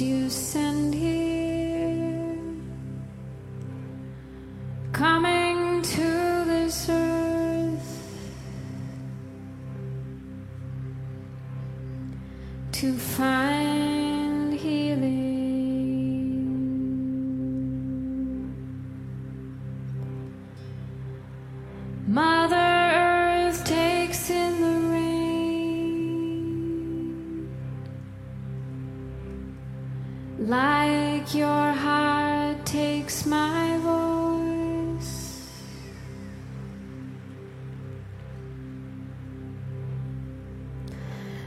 You send here coming to this earth to find. Like your heart takes my voice.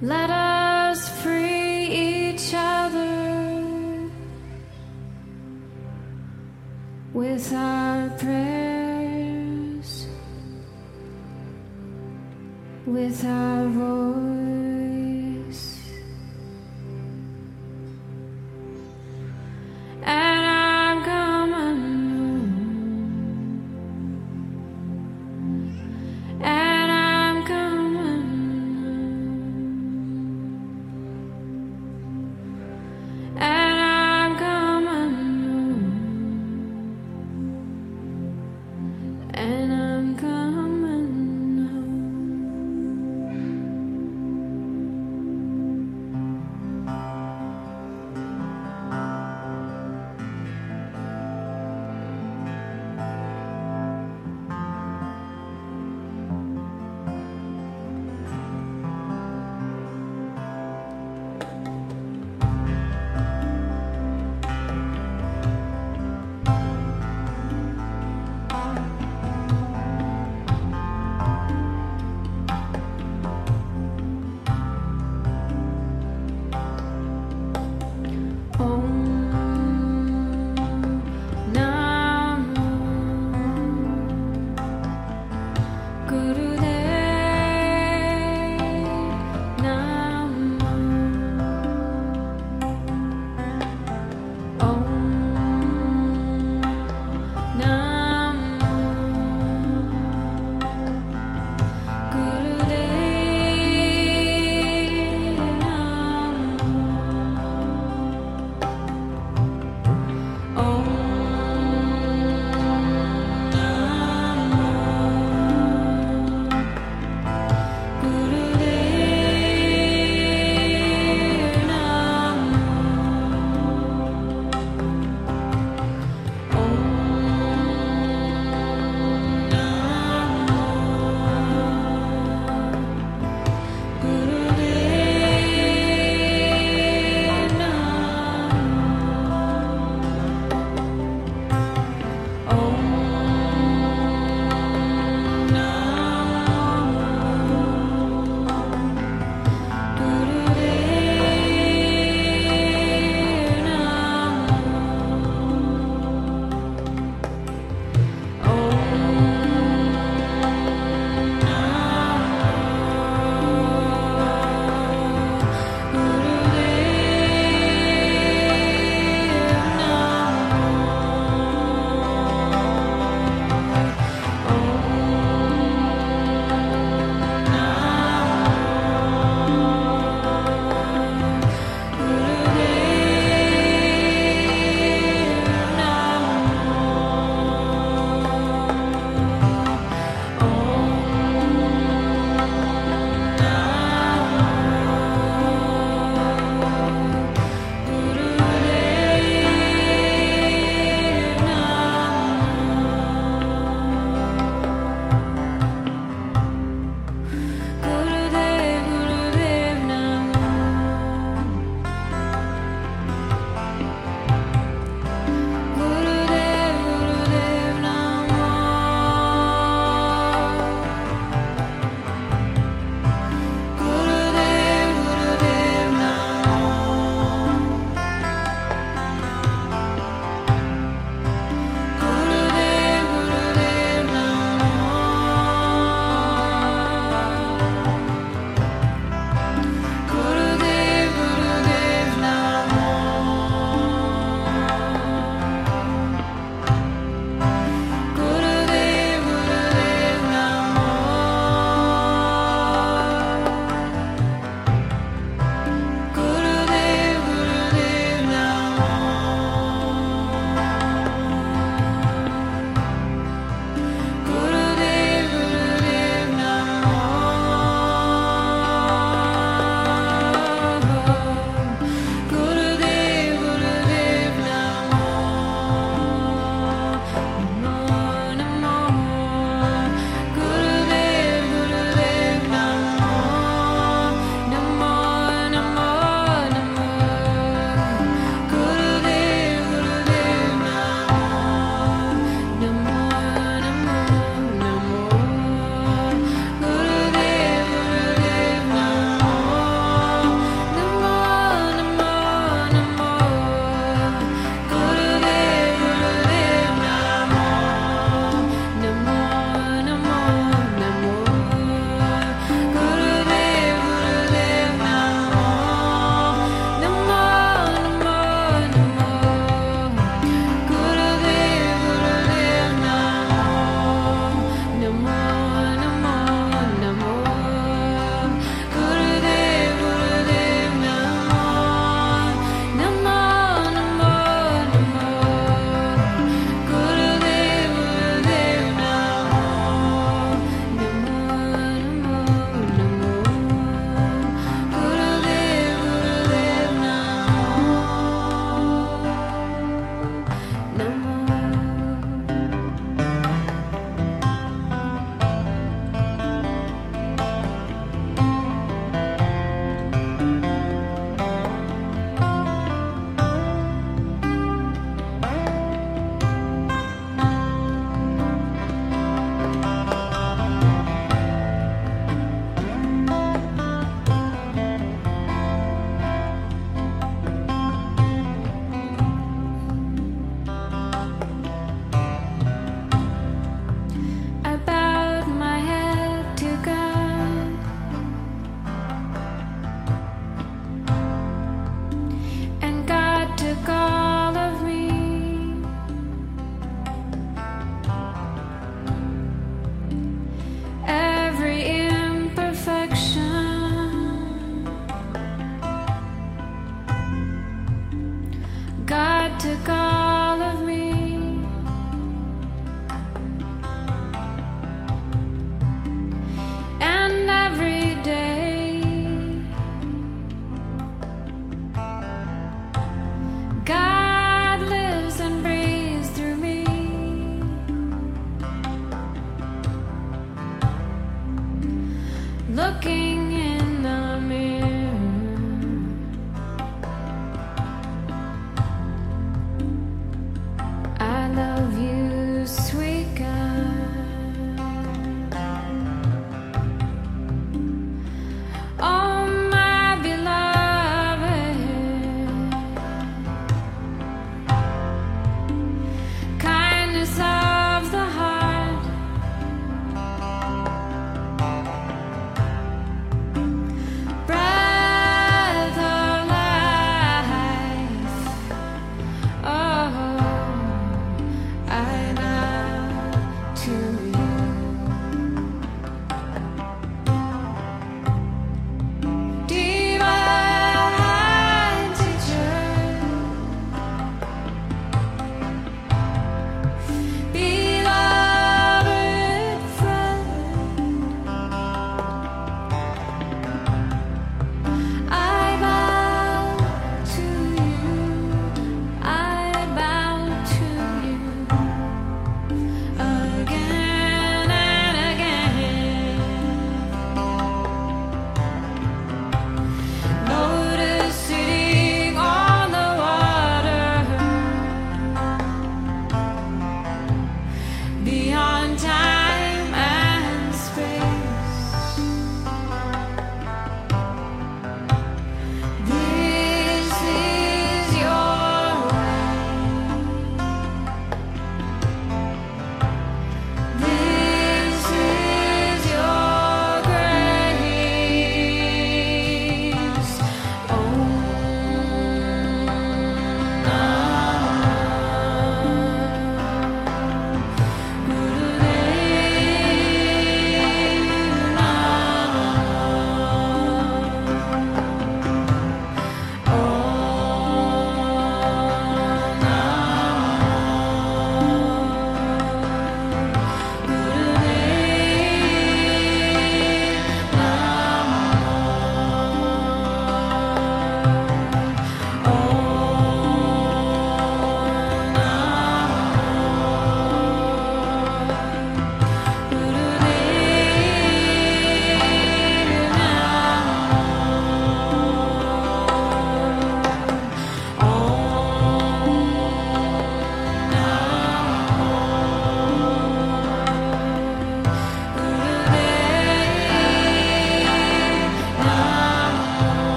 Let us free each other with our prayers, with our voice.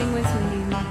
sing with me, Mom.